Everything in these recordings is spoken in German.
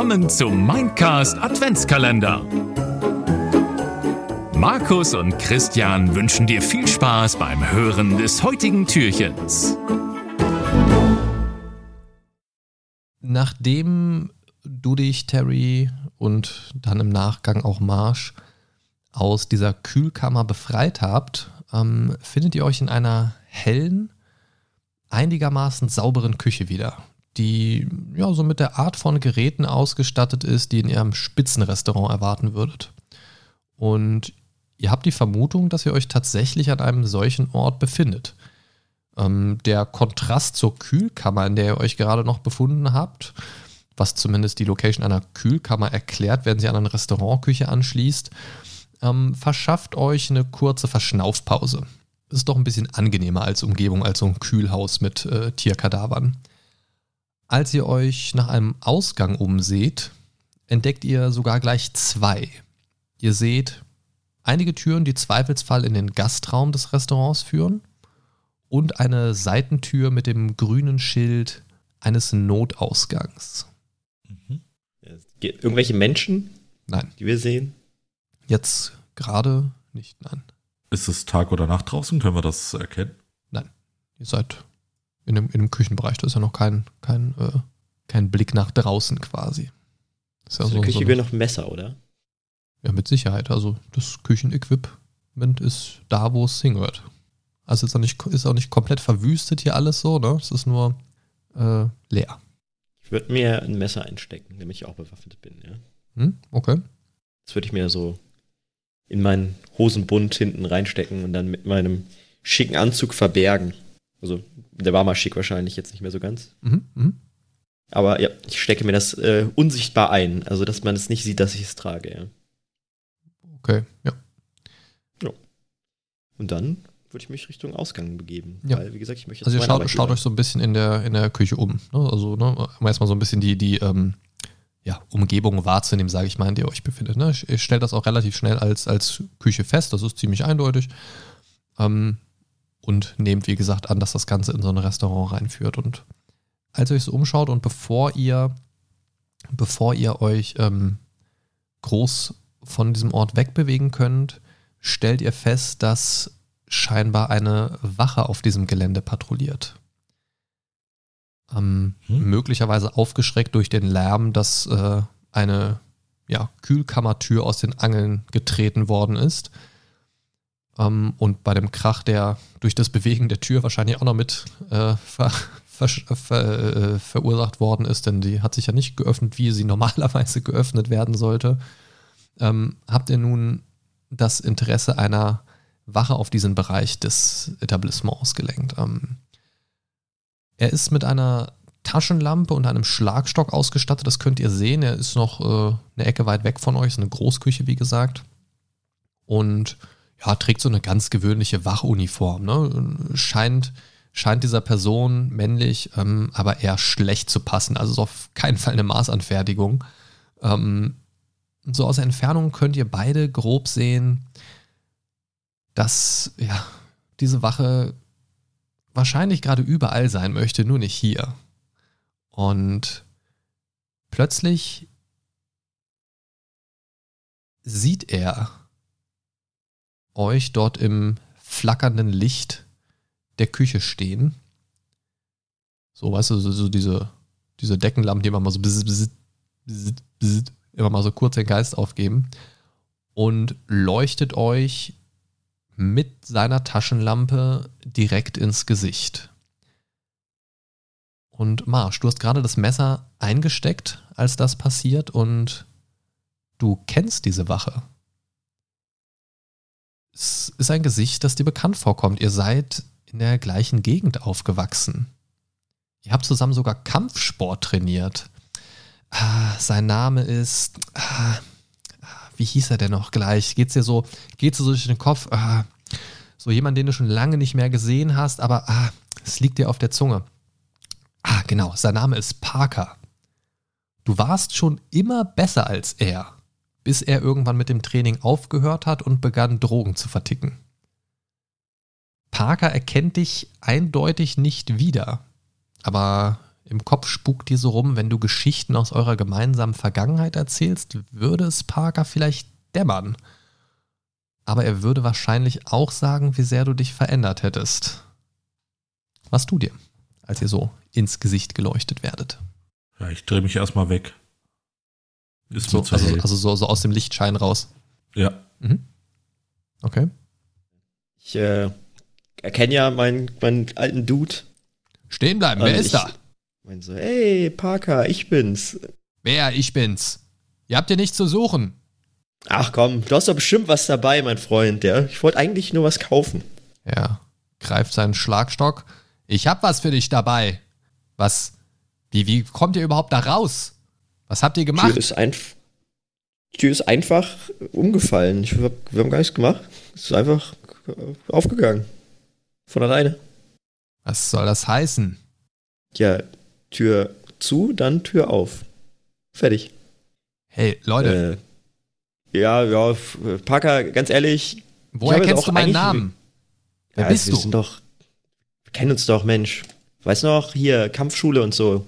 willkommen zum Mindcast Adventskalender. Markus und Christian wünschen dir viel Spaß beim Hören des heutigen Türchens. Nachdem du dich, Terry, und dann im Nachgang auch Marsh aus dieser Kühlkammer befreit habt, ähm, findet ihr euch in einer hellen, einigermaßen sauberen Küche wieder, die ja so mit der Art von Geräten ausgestattet ist, die in ihrem Spitzenrestaurant erwarten würdet. Und ihr habt die Vermutung, dass ihr euch tatsächlich an einem solchen Ort befindet. Ähm, der Kontrast zur Kühlkammer, in der ihr euch gerade noch befunden habt, was zumindest die Location einer Kühlkammer erklärt, wenn sie an eine Restaurantküche anschließt, ähm, verschafft euch eine kurze Verschnaufpause. Ist doch ein bisschen angenehmer als Umgebung, als so ein Kühlhaus mit äh, Tierkadavern. Als ihr euch nach einem Ausgang umseht, entdeckt ihr sogar gleich zwei. Ihr seht einige Türen, die zweifelsfall in den Gastraum des Restaurants führen und eine Seitentür mit dem grünen Schild eines Notausgangs. Mhm. Irgendwelche Menschen? Nein. Die wir sehen? Jetzt gerade nicht, nein. Ist es Tag oder Nacht draußen? Können wir das erkennen? Nein. Ihr seid in dem, in dem Küchenbereich. Da ist ja noch kein, kein, äh, kein Blick nach draußen quasi. Ist ja so, so Küche so noch Messer, oder? Ja, mit Sicherheit. Also das Küchenequipment ist da, wo es hingehört. Also ist auch nicht, ist auch nicht komplett verwüstet hier alles so, ne? Es ist nur äh, leer. Ich würde mir ein Messer einstecken, damit ich auch bewaffnet bin, ja. Hm, okay. Das würde ich mir so in meinen Hosenbund hinten reinstecken und dann mit meinem schicken Anzug verbergen. Also, der war mal schick wahrscheinlich, jetzt nicht mehr so ganz. Mhm, mh. Aber ja, ich stecke mir das äh, unsichtbar ein, also dass man es nicht sieht, dass ich es trage, ja. Okay, ja. Ja. Und dann würde ich mich Richtung Ausgang begeben. Ja. Weil, wie gesagt, ich möchte Also ihr schaut, schaut euch so ein bisschen in der, in der Küche um. Ne? Also, ne, erstmal so ein bisschen die, die ähm, ja, Umgebung wahrzunehmen, sage ich mal, in der ihr euch befindet. Ne? Ich, ich stelle das auch relativ schnell als, als Küche fest, das ist ziemlich eindeutig. Ähm, und nehmt, wie gesagt, an, dass das Ganze in so ein Restaurant reinführt. Und als ihr euch so umschaut und bevor ihr, bevor ihr euch ähm, groß von diesem Ort wegbewegen könnt, stellt ihr fest, dass scheinbar eine Wache auf diesem Gelände patrouilliert ähm, hm? möglicherweise aufgeschreckt durch den Lärm, dass äh, eine ja, Kühlkammertür aus den Angeln getreten worden ist. Ähm, und bei dem Krach, der durch das Bewegen der Tür wahrscheinlich auch noch mit äh, ver, ver, ver, äh, verursacht worden ist, denn die hat sich ja nicht geöffnet, wie sie normalerweise geöffnet werden sollte, ähm, habt ihr nun das Interesse einer Wache auf diesen Bereich des Etablissements gelenkt. Ähm, er ist mit einer Taschenlampe und einem Schlagstock ausgestattet. Das könnt ihr sehen. Er ist noch äh, eine Ecke weit weg von euch. Ist eine Großküche, wie gesagt. Und ja, trägt so eine ganz gewöhnliche Wachuniform. Ne? Scheint, scheint dieser Person männlich, ähm, aber eher schlecht zu passen. Also ist auf keinen Fall eine Maßanfertigung. Ähm, so aus der Entfernung könnt ihr beide grob sehen, dass ja, diese Wache wahrscheinlich gerade überall sein möchte, nur nicht hier. Und plötzlich sieht er euch dort im flackernden Licht der Küche stehen. So, weißt du, so, so diese, diese Deckenlampen, die immer mal so bzz, bzz, bzz, immer mal so kurz den Geist aufgeben und leuchtet euch mit seiner Taschenlampe direkt ins Gesicht. Und Marsch, du hast gerade das Messer eingesteckt, als das passiert, und du kennst diese Wache. Es ist ein Gesicht, das dir bekannt vorkommt. Ihr seid in der gleichen Gegend aufgewachsen. Ihr habt zusammen sogar Kampfsport trainiert. Ah, sein Name ist. Ah, wie hieß er denn noch gleich? Geht's dir so, geht's dir so durch den Kopf? Ah, so jemand, den du schon lange nicht mehr gesehen hast, aber ah, es liegt dir auf der Zunge. Ah, genau, sein Name ist Parker. Du warst schon immer besser als er, bis er irgendwann mit dem Training aufgehört hat und begann Drogen zu verticken. Parker erkennt dich eindeutig nicht wieder, aber im Kopf spukt dir so rum, wenn du Geschichten aus eurer gemeinsamen Vergangenheit erzählst, würde es Parker vielleicht dämmern. Aber er würde wahrscheinlich auch sagen, wie sehr du dich verändert hättest. Was tut ihr, als ihr so ins Gesicht geleuchtet werdet? Ja, ich drehe mich erstmal weg. Ist so, also, also so, so, aus dem Lichtschein raus. Ja. Mhm. Okay. Ich äh, erkenne ja meinen, meinen alten Dude. Stehen bleiben, wer ist da? Mein so, hey, Parker, ich bin's. Wer, ich bin's? Ihr habt hier nichts zu suchen. Ach komm, du hast doch bestimmt was dabei, mein Freund. Ja? Ich wollte eigentlich nur was kaufen. Ja, greift seinen Schlagstock. Ich hab was für dich dabei. Was? Wie, wie kommt ihr überhaupt da raus? Was habt ihr gemacht? Tür ist, ein, Tür ist einfach umgefallen. Ich, wir haben gar nichts gemacht. Es ist einfach aufgegangen. Von alleine. Was soll das heißen? Ja, Tür zu, dann Tür auf. Fertig. Hey, Leute. Äh, ja, ja, Parker, ganz ehrlich. Woher kennst du meinen Namen? Wer ja, bist wir du? Sind doch, wir kennen uns doch, Mensch. Weißt du noch, hier, Kampfschule und so.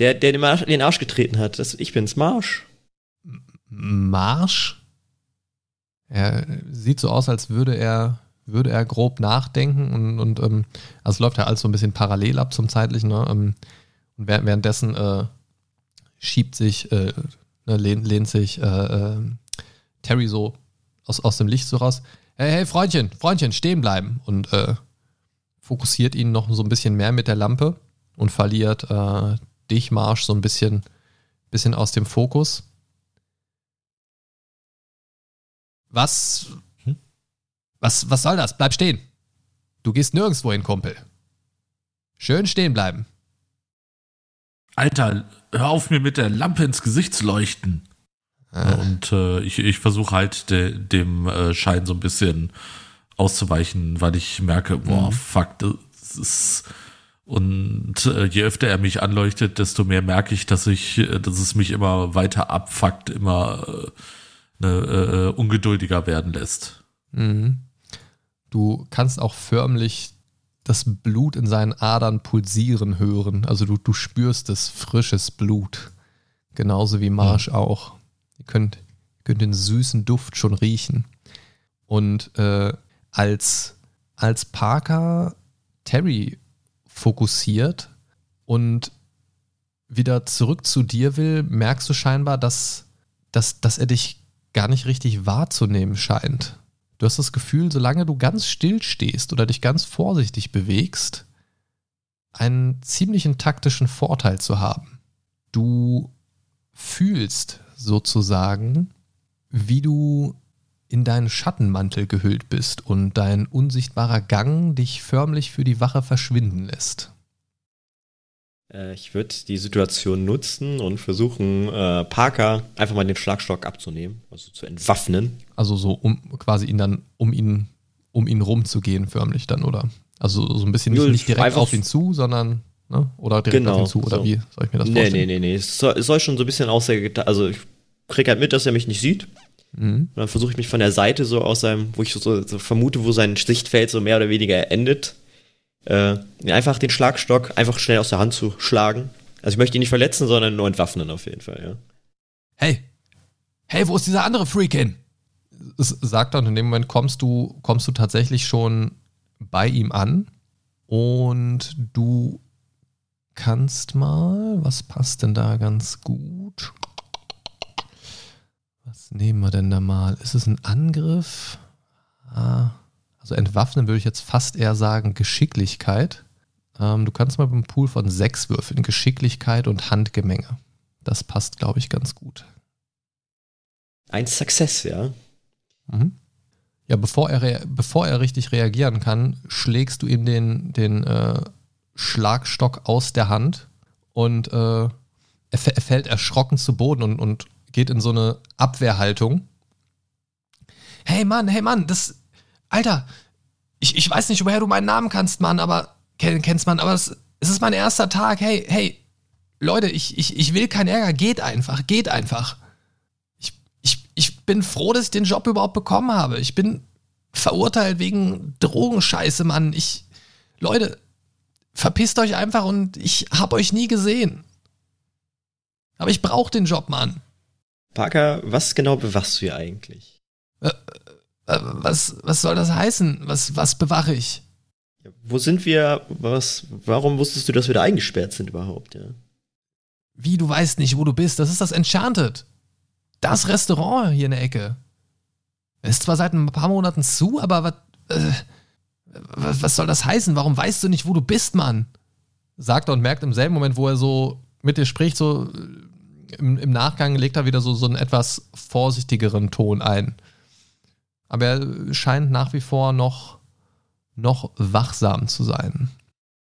Der, der den Arsch, den Arsch getreten hat. Das, ich bin's, Marsch. Marsch? Er sieht so aus, als würde er, würde er grob nachdenken und, und ähm, also es läuft ja alles so ein bisschen parallel ab zum zeitlichen. Ne? Ähm, und währenddessen äh, schiebt sich, äh, ne, lehnt, lehnt sich äh, äh, Terry so aus, aus dem Licht so raus. Hey, hey, Freundchen, Freundchen, stehen bleiben. Und äh, fokussiert ihn noch so ein bisschen mehr mit der Lampe und verliert dich, Marsch, so ein bisschen, bisschen aus dem Fokus. Was, hm? was, was soll das? Bleib stehen. Du gehst nirgendwo hin, Kumpel. Schön stehen bleiben. Alter, hör auf mir mit der Lampe ins Gesicht zu leuchten. Ah. Und äh, ich, ich versuche halt de, dem äh, Schein so ein bisschen auszuweichen, weil ich merke, boah, mhm. fuck, das ist. Und äh, je öfter er mich anleuchtet, desto mehr merke ich, dass ich, äh, dass es mich immer weiter abfuckt, immer äh, ne, äh, ungeduldiger werden lässt. Mhm. Du kannst auch förmlich das Blut in seinen Adern pulsieren hören. Also du, du spürst das frisches Blut. Genauso wie Marsch mhm. auch. Ihr könnt, ihr könnt den süßen Duft schon riechen. Und äh, als, als Parker Terry fokussiert und wieder zurück zu dir will, merkst du scheinbar, dass, dass, dass er dich gar nicht richtig wahrzunehmen scheint. Du hast das Gefühl, solange du ganz still stehst oder dich ganz vorsichtig bewegst, einen ziemlichen taktischen Vorteil zu haben. Du fühlst sozusagen, wie du in deinen Schattenmantel gehüllt bist und dein unsichtbarer Gang dich förmlich für die Wache verschwinden lässt. Äh, ich würde die Situation nutzen und versuchen, äh, Parker einfach mal den Schlagstock abzunehmen, also zu entwaffnen. Also so um quasi ihn dann, um ihn, um ihn rumzugehen, förmlich dann, oder? Also so ein bisschen nicht, nicht direkt auf ihn zu, sondern ne? oder direkt genau, auf ihn zu, oder so. wie soll ich mir das vorstellen? Nee, nee, nee, nee. Es soll, es soll schon so ein bisschen aussehen, also ich kriege halt mit, dass er mich nicht sieht. Mhm. Und dann versuche ich mich von der Seite so aus seinem, wo ich so, so vermute, wo sein Sichtfeld so mehr oder weniger endet, äh, einfach den Schlagstock einfach schnell aus der Hand zu schlagen. Also ich möchte ihn nicht verletzen, sondern nur entwaffnen auf jeden Fall, ja. Hey, hey, wo ist dieser andere Freak hin? sagt er und in dem Moment kommst du, kommst du tatsächlich schon bei ihm an und du kannst mal, was passt denn da ganz gut? Was nehmen wir denn da mal? Ist es ein Angriff? Ah, also entwaffnen würde ich jetzt fast eher sagen Geschicklichkeit. Ähm, du kannst mal beim Pool von sechs würfeln. Geschicklichkeit und Handgemenge. Das passt, glaube ich, ganz gut. Ein Success, ja. Mhm. Ja, bevor er, bevor er richtig reagieren kann, schlägst du ihm den, den äh, Schlagstock aus der Hand und äh, er, er, fällt erschrocken zu Boden und, und geht in so eine Abwehrhaltung. Hey Mann, hey Mann, das, Alter, ich, ich weiß nicht, woher du meinen Namen kannst, Mann, aber kennst man, aber es, es ist mein erster Tag. Hey, hey, Leute, ich, ich, ich will keinen Ärger. Geht einfach, geht einfach. Ich, ich, ich bin froh, dass ich den Job überhaupt bekommen habe. Ich bin verurteilt wegen Drogenscheiße, Mann. Ich, Leute, verpisst euch einfach und ich hab euch nie gesehen. Aber ich brauche den Job, Mann. Parker, was genau bewachst du hier eigentlich? Äh, äh, was, was soll das heißen? Was, was bewache ich? Ja, wo sind wir? Was, warum wusstest du, dass wir da eingesperrt sind überhaupt, ja? Wie, du weißt nicht, wo du bist? Das ist das Enchanted. Das Restaurant hier in der Ecke. Ist zwar seit ein paar Monaten zu, aber was, äh, was soll das heißen? Warum weißt du nicht, wo du bist, Mann? Sagt er und merkt im selben Moment, wo er so mit dir spricht, so im, im Nachgang legt er wieder so, so einen etwas vorsichtigeren Ton ein. Aber er scheint nach wie vor noch, noch wachsam zu sein.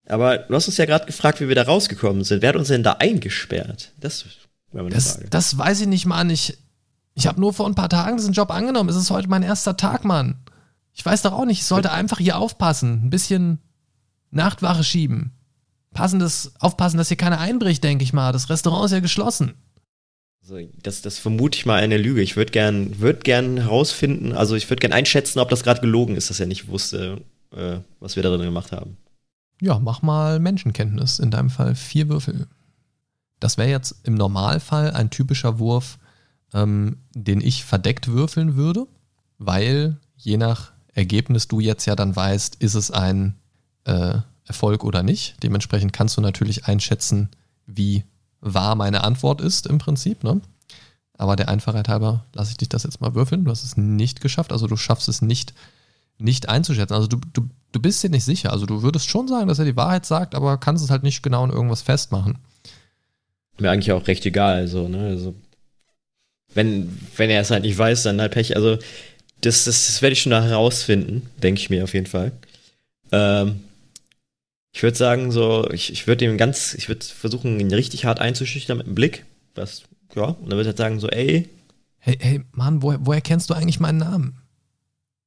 Aber du hast uns ja gerade gefragt, wie wir da rausgekommen sind. Wer hat uns denn da eingesperrt? Das wäre meine das, Frage. Das weiß ich nicht, Mann. Ich, ich habe nur vor ein paar Tagen diesen Job angenommen. Es ist heute mein erster Tag, Mann. Ich weiß doch auch nicht, ich sollte einfach hier aufpassen. Ein bisschen Nachtwache schieben. Passendes, aufpassen, dass hier keiner einbricht, denke ich mal. Das Restaurant ist ja geschlossen. Also das, das vermute ich mal eine Lüge. Ich würde gern, würd gern herausfinden, also ich würde gern einschätzen, ob das gerade gelogen ist, dass er nicht wusste, äh, was wir darin gemacht haben. Ja, mach mal Menschenkenntnis. In deinem Fall vier Würfel. Das wäre jetzt im Normalfall ein typischer Wurf, ähm, den ich verdeckt würfeln würde, weil je nach Ergebnis du jetzt ja dann weißt, ist es ein äh, Erfolg oder nicht. Dementsprechend kannst du natürlich einschätzen, wie wahr meine Antwort ist im Prinzip. Ne? Aber der Einfachheit halber lasse ich dich das jetzt mal würfeln. Du hast es nicht geschafft, also du schaffst es nicht, nicht einzuschätzen. Also du, du, du bist dir nicht sicher. Also du würdest schon sagen, dass er die Wahrheit sagt, aber kannst es halt nicht genau in irgendwas festmachen. Mir eigentlich auch recht egal, also, ne? Also, wenn, wenn er es halt nicht weiß, dann halt Pech. Also, das, das, das werde ich schon herausfinden, denke ich mir auf jeden Fall. Ähm, ich würde sagen, so, ich, ich würde ihm ganz, ich würde versuchen, ihn richtig hart einzuschüchtern mit einem Blick. Was, ja, und dann würde er sagen, so, ey. Hey, hey, Mann, woher, woher kennst du eigentlich meinen Namen?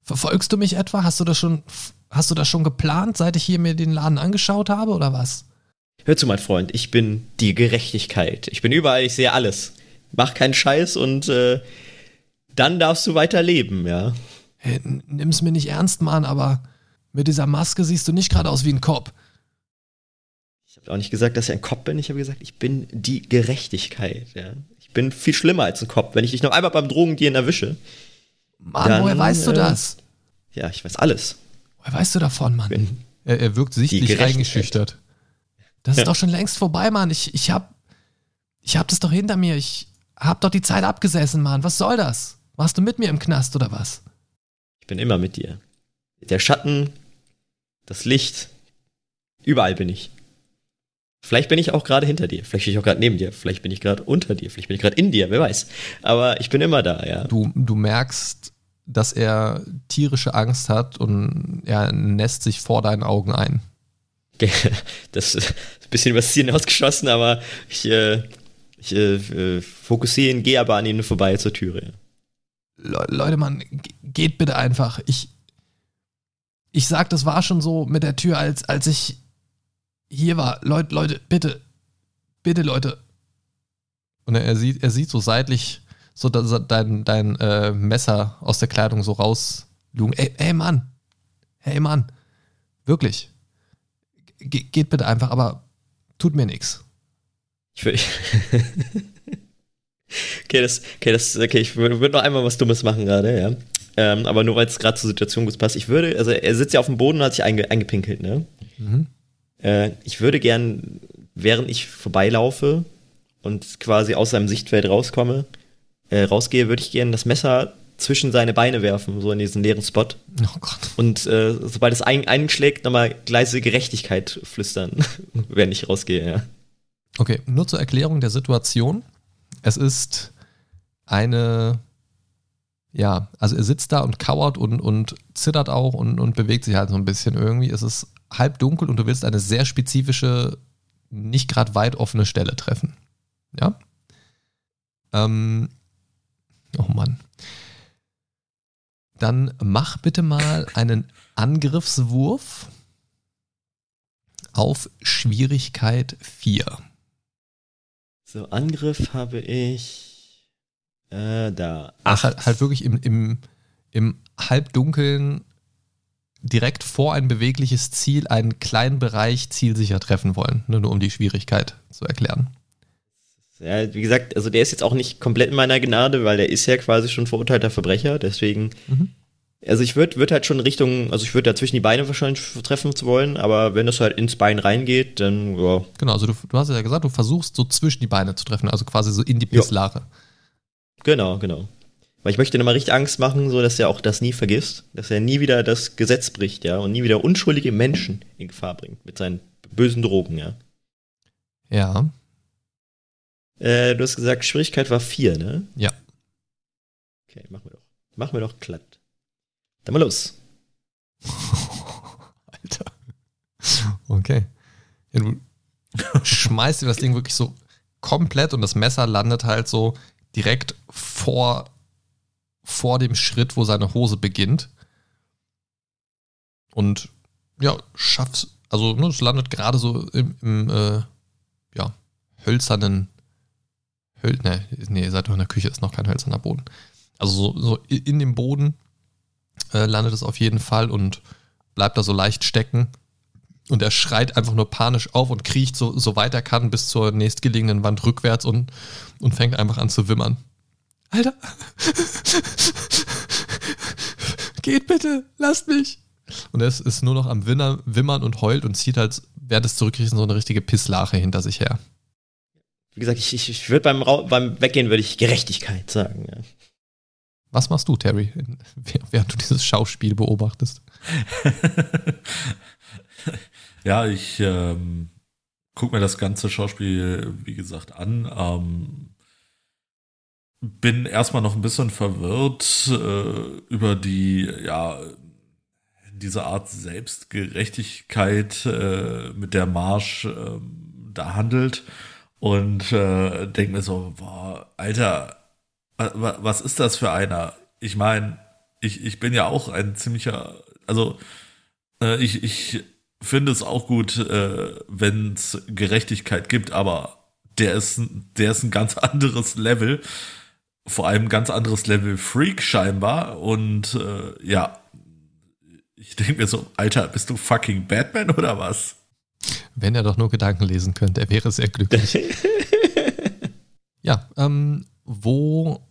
Verfolgst du mich etwa? Hast du das schon, hast du das schon geplant, seit ich hier mir den Laden angeschaut habe, oder was? Hör zu, mein Freund, ich bin die Gerechtigkeit. Ich bin überall, ich sehe alles. Mach keinen Scheiß und äh, dann darfst du weiter leben, ja. Hey, nimm's mir nicht ernst, Mann, aber mit dieser Maske siehst du nicht gerade aus wie ein Cop. Ich habe auch nicht gesagt, dass ich ein Cop bin. Ich habe gesagt, ich bin die Gerechtigkeit. Ja. Ich bin viel schlimmer als ein Cop. Wenn ich dich noch einmal beim Drogendienen erwische. Mann, dann, woher weißt du äh, das? Ja, ich weiß alles. Woher weißt du davon, Mann? Er, er, wirkt sichtlich eingeschüchtert. Das ist ja. doch schon längst vorbei, Mann. Ich, ich hab, ich hab das doch hinter mir. Ich hab doch die Zeit abgesessen, Mann. Was soll das? Warst du mit mir im Knast oder was? Ich bin immer mit dir. Der Schatten, das Licht, überall bin ich. Vielleicht bin ich auch gerade hinter dir, vielleicht stehe ich auch gerade neben dir, vielleicht bin ich gerade unter dir, vielleicht bin ich gerade in dir, wer weiß. Aber ich bin immer da, ja. Du, du merkst, dass er tierische Angst hat und er nässt sich vor deinen Augen ein. Das ist ein bisschen was Ziel ausgeschossen, aber ich, äh, ich äh, fokussiere ihn, gehe aber an ihm vorbei zur Türe. Le Leute, Mann, geht bitte einfach. Ich, ich sag, das war schon so mit der Tür, als, als ich hier war, Leute, Leute, bitte, bitte, Leute. Und er, er sieht, er sieht so seitlich so dein, dein äh, Messer aus der Kleidung so rauslugen. Ey, ey, Mann. Hey, Mann. Wirklich. Ge geht bitte einfach, aber tut mir nichts. Ich will. okay, das, okay, das, okay, ich würde noch einmal was Dummes machen gerade, ja. Ähm, aber nur weil es gerade zur Situation gut passt. Ich würde, also er sitzt ja auf dem Boden und hat sich einge, eingepinkelt, ne? Mhm. Äh, ich würde gern, während ich vorbeilaufe und quasi aus seinem Sichtfeld rauskomme, äh, rausgehe, würde ich gern das Messer zwischen seine Beine werfen, so in diesen leeren Spot. Oh Gott. Und äh, sobald es ein, einschlägt, nochmal gleise Gerechtigkeit flüstern, wenn ich rausgehe, ja. Okay, nur zur Erklärung der Situation. Es ist eine, ja, also er sitzt da und kauert und, und zittert auch und, und bewegt sich halt so ein bisschen irgendwie. Es ist halb dunkel und du willst eine sehr spezifische, nicht gerade weit offene Stelle treffen. Ja? Ähm, oh Mann. Dann mach bitte mal einen Angriffswurf auf Schwierigkeit 4. So, Angriff habe ich äh, da. Ach. Halt, halt wirklich im, im, im Halbdunkeln direkt vor ein bewegliches Ziel einen kleinen Bereich zielsicher treffen wollen, nur um die Schwierigkeit zu erklären. Ja, wie gesagt, also der ist jetzt auch nicht komplett in meiner Gnade, weil der ist ja quasi schon verurteilter Verbrecher, deswegen. Mhm. Also ich würde würd halt schon Richtung, also ich würde da zwischen die Beine wahrscheinlich treffen zu wollen, aber wenn das halt ins Bein reingeht, dann ja. Genau, also du, du hast ja gesagt, du versuchst so zwischen die Beine zu treffen, also quasi so in die Pisslare. Genau, genau. Weil ich möchte ihm mal richtig Angst machen, so dass er auch das nie vergisst, dass er nie wieder das Gesetz bricht, ja, und nie wieder unschuldige Menschen in Gefahr bringt mit seinen bösen Drogen, ja. Ja. Äh, du hast gesagt, Schwierigkeit war vier, ne? Ja. Okay, machen wir doch. Machen wir doch glatt. Dann mal los. Alter. Okay. Ja, du schmeißt dir das Ding wirklich so komplett und das Messer landet halt so direkt vor vor dem Schritt, wo seine Hose beginnt. Und ja, schaffst, also ne, es landet gerade so im, im äh, ja, hölzernen, Höl, ne, nee, ihr seid doch in der Küche, ist noch kein hölzerner Boden. Also so, so in dem Boden äh, landet es auf jeden Fall und bleibt da so leicht stecken. Und er schreit einfach nur panisch auf und kriecht so, so weit er kann bis zur nächstgelegenen Wand rückwärts und, und fängt einfach an zu wimmern. Alter. Geht bitte, lasst mich. Und er ist, ist nur noch am Winner, Wimmern und heult und zieht halt während des Zurückkriegen so eine richtige Pisslache hinter sich her. Wie gesagt, ich, ich, ich würde beim, beim Weggehen würde ich Gerechtigkeit sagen. Ja. Was machst du, Terry, während du dieses Schauspiel beobachtest? ja, ich ähm, gucke mir das ganze Schauspiel, wie gesagt, an. Ähm, bin erstmal noch ein bisschen verwirrt äh, über die, ja, diese Art Selbstgerechtigkeit, äh, mit der Marsch äh, da handelt und äh, denke mir so, boah, Alter, was ist das für einer? Ich meine, ich, ich bin ja auch ein ziemlicher, also äh, ich, ich finde es auch gut, äh, wenn es Gerechtigkeit gibt, aber der ist, der ist ein ganz anderes Level vor allem ganz anderes Level Freak scheinbar. Und äh, ja, ich denke mir so, Alter, bist du fucking Batman oder was? Wenn er doch nur Gedanken lesen könnte, er wäre sehr glücklich. ja, ähm, wo,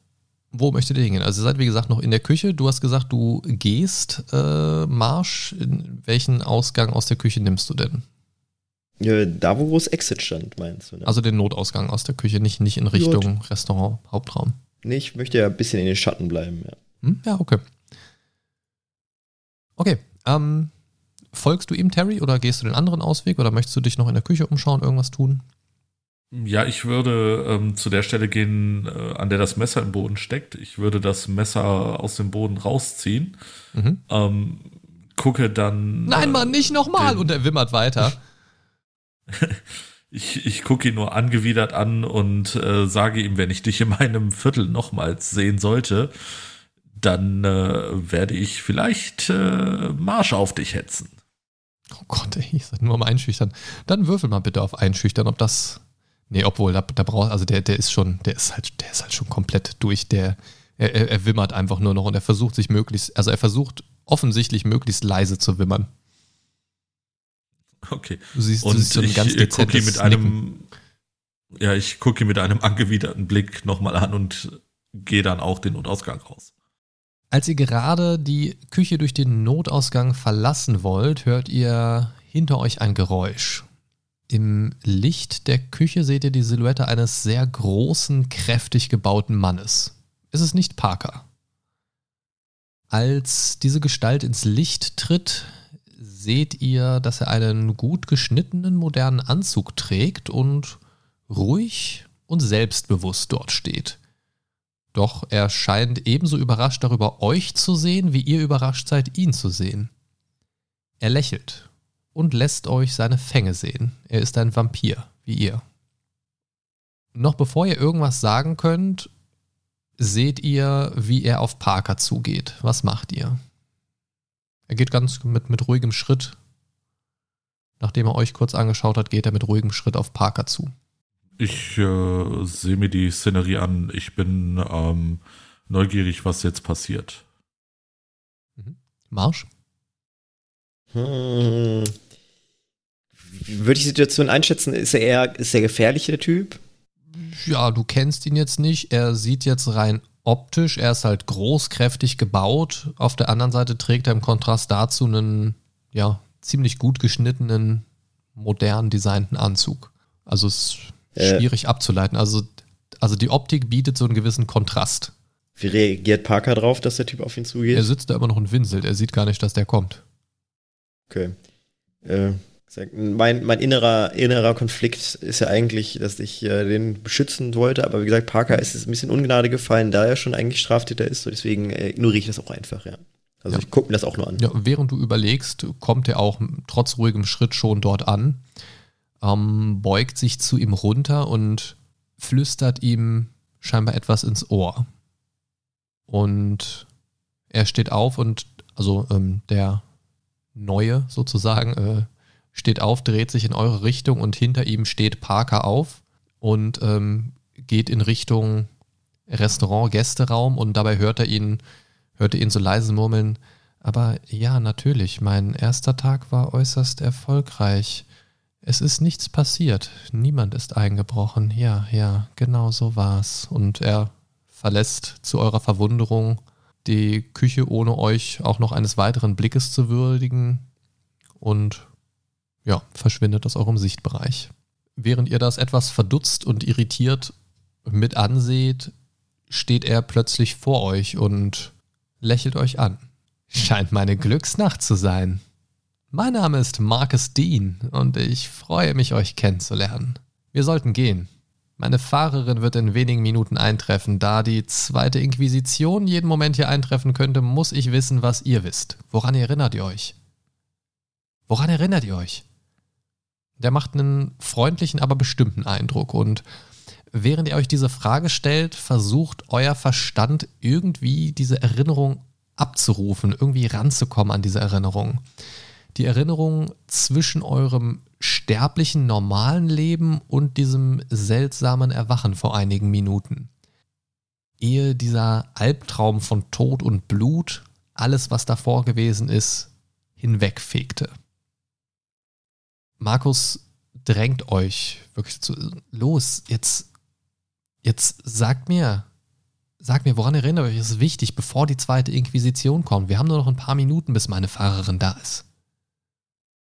wo möchtet ihr hingehen? Also ihr seid, wie gesagt, noch in der Küche. Du hast gesagt, du gehst äh, Marsch. In welchen Ausgang aus der Küche nimmst du denn? Ja, da, wo groß Exit stand, meinst du? Ne? Also den Notausgang aus der Küche, nicht, nicht in Richtung Not. Restaurant, Hauptraum. Nee, ich möchte ja ein bisschen in den Schatten bleiben, ja. Hm? Ja, okay. Okay, ähm, folgst du ihm, Terry, oder gehst du den anderen Ausweg oder möchtest du dich noch in der Küche umschauen, irgendwas tun? Ja, ich würde ähm, zu der Stelle gehen, äh, an der das Messer im Boden steckt. Ich würde das Messer aus dem Boden rausziehen. Mhm. Ähm, gucke dann. Nein, äh, Mann, nicht nochmal! Und er wimmert weiter. Ich, ich gucke ihn nur angewidert an und äh, sage ihm, wenn ich dich in meinem Viertel nochmals sehen sollte, dann äh, werde ich vielleicht äh, Marsch auf dich hetzen. Oh Gott, ey, ich sag nur um einschüchtern. Dann würfel mal bitte auf einschüchtern, ob das. Nee, obwohl, da, da braucht, also der, der ist schon, der ist halt, der ist halt schon komplett durch. Der, er, er, er wimmert einfach nur noch und er versucht sich möglichst, also er versucht offensichtlich möglichst leise zu wimmern. Okay. Du siehst, und du siehst so ein ganz ich gucke ihn mit einem, ja, ich gucke ihn mit einem angewiderten Blick nochmal an und gehe dann auch den Notausgang raus. Als ihr gerade die Küche durch den Notausgang verlassen wollt, hört ihr hinter euch ein Geräusch. Im Licht der Küche seht ihr die Silhouette eines sehr großen, kräftig gebauten Mannes. Es ist nicht Parker. Als diese Gestalt ins Licht tritt, seht ihr, dass er einen gut geschnittenen modernen Anzug trägt und ruhig und selbstbewusst dort steht. Doch er scheint ebenso überrascht darüber, euch zu sehen, wie ihr überrascht seid, ihn zu sehen. Er lächelt und lässt euch seine Fänge sehen. Er ist ein Vampir, wie ihr. Noch bevor ihr irgendwas sagen könnt, seht ihr, wie er auf Parker zugeht. Was macht ihr? Er geht ganz mit, mit ruhigem Schritt. Nachdem er euch kurz angeschaut hat, geht er mit ruhigem Schritt auf Parker zu. Ich äh, sehe mir die Szenerie an. Ich bin ähm, neugierig, was jetzt passiert. Mhm. Marsch? Hm. Würde ich die Situation einschätzen? Ist er eher, ist er gefährlich, der Typ? Ja, du kennst ihn jetzt nicht. Er sieht jetzt rein optisch, er ist halt groß, kräftig gebaut. Auf der anderen Seite trägt er im Kontrast dazu einen, ja, ziemlich gut geschnittenen, modern designten Anzug. Also es ist äh, schwierig abzuleiten. Also, also die Optik bietet so einen gewissen Kontrast. Wie reagiert Parker drauf, dass der Typ auf ihn zugeht? Er sitzt da immer noch und winselt. Er sieht gar nicht, dass der kommt. Okay. Äh, mein, mein innerer, innerer Konflikt ist ja eigentlich, dass ich äh, den beschützen wollte, aber wie gesagt, Parker ist es ein bisschen Ungnade gefallen, da er schon eigentlich Straftäter ist, so deswegen äh, ignoriere ich das auch einfach, ja. Also ja. ich gucke mir das auch nur an. Ja, während du überlegst, kommt er auch trotz ruhigem Schritt schon dort an, ähm, beugt sich zu ihm runter und flüstert ihm scheinbar etwas ins Ohr. Und er steht auf und, also ähm, der Neue sozusagen, äh, steht auf, dreht sich in eure Richtung und hinter ihm steht Parker auf und ähm, geht in Richtung Restaurant, Gästeraum und dabei hört er ihn, hört ihn so leise murmeln. Aber ja, natürlich, mein erster Tag war äußerst erfolgreich. Es ist nichts passiert. Niemand ist eingebrochen. Ja, ja, genau so war's. Und er verlässt zu eurer Verwunderung die Küche, ohne euch auch noch eines weiteren Blickes zu würdigen und ja, verschwindet aus eurem Sichtbereich. Während ihr das etwas verdutzt und irritiert mit anseht, steht er plötzlich vor euch und lächelt euch an. Scheint meine Glücksnacht zu sein. Mein Name ist Marcus Dean und ich freue mich, euch kennenzulernen. Wir sollten gehen. Meine Fahrerin wird in wenigen Minuten eintreffen. Da die zweite Inquisition jeden Moment hier eintreffen könnte, muss ich wissen, was ihr wisst. Woran erinnert ihr euch? Woran erinnert ihr euch? Der macht einen freundlichen, aber bestimmten Eindruck. Und während ihr euch diese Frage stellt, versucht euer Verstand irgendwie diese Erinnerung abzurufen, irgendwie ranzukommen an diese Erinnerung. Die Erinnerung zwischen eurem sterblichen, normalen Leben und diesem seltsamen Erwachen vor einigen Minuten. Ehe dieser Albtraum von Tod und Blut alles, was davor gewesen ist, hinwegfegte. Markus drängt euch wirklich zu, los, jetzt, jetzt sagt mir, sagt mir, woran erinnert euch, es ist wichtig, bevor die zweite Inquisition kommt. Wir haben nur noch ein paar Minuten, bis meine Fahrerin da ist.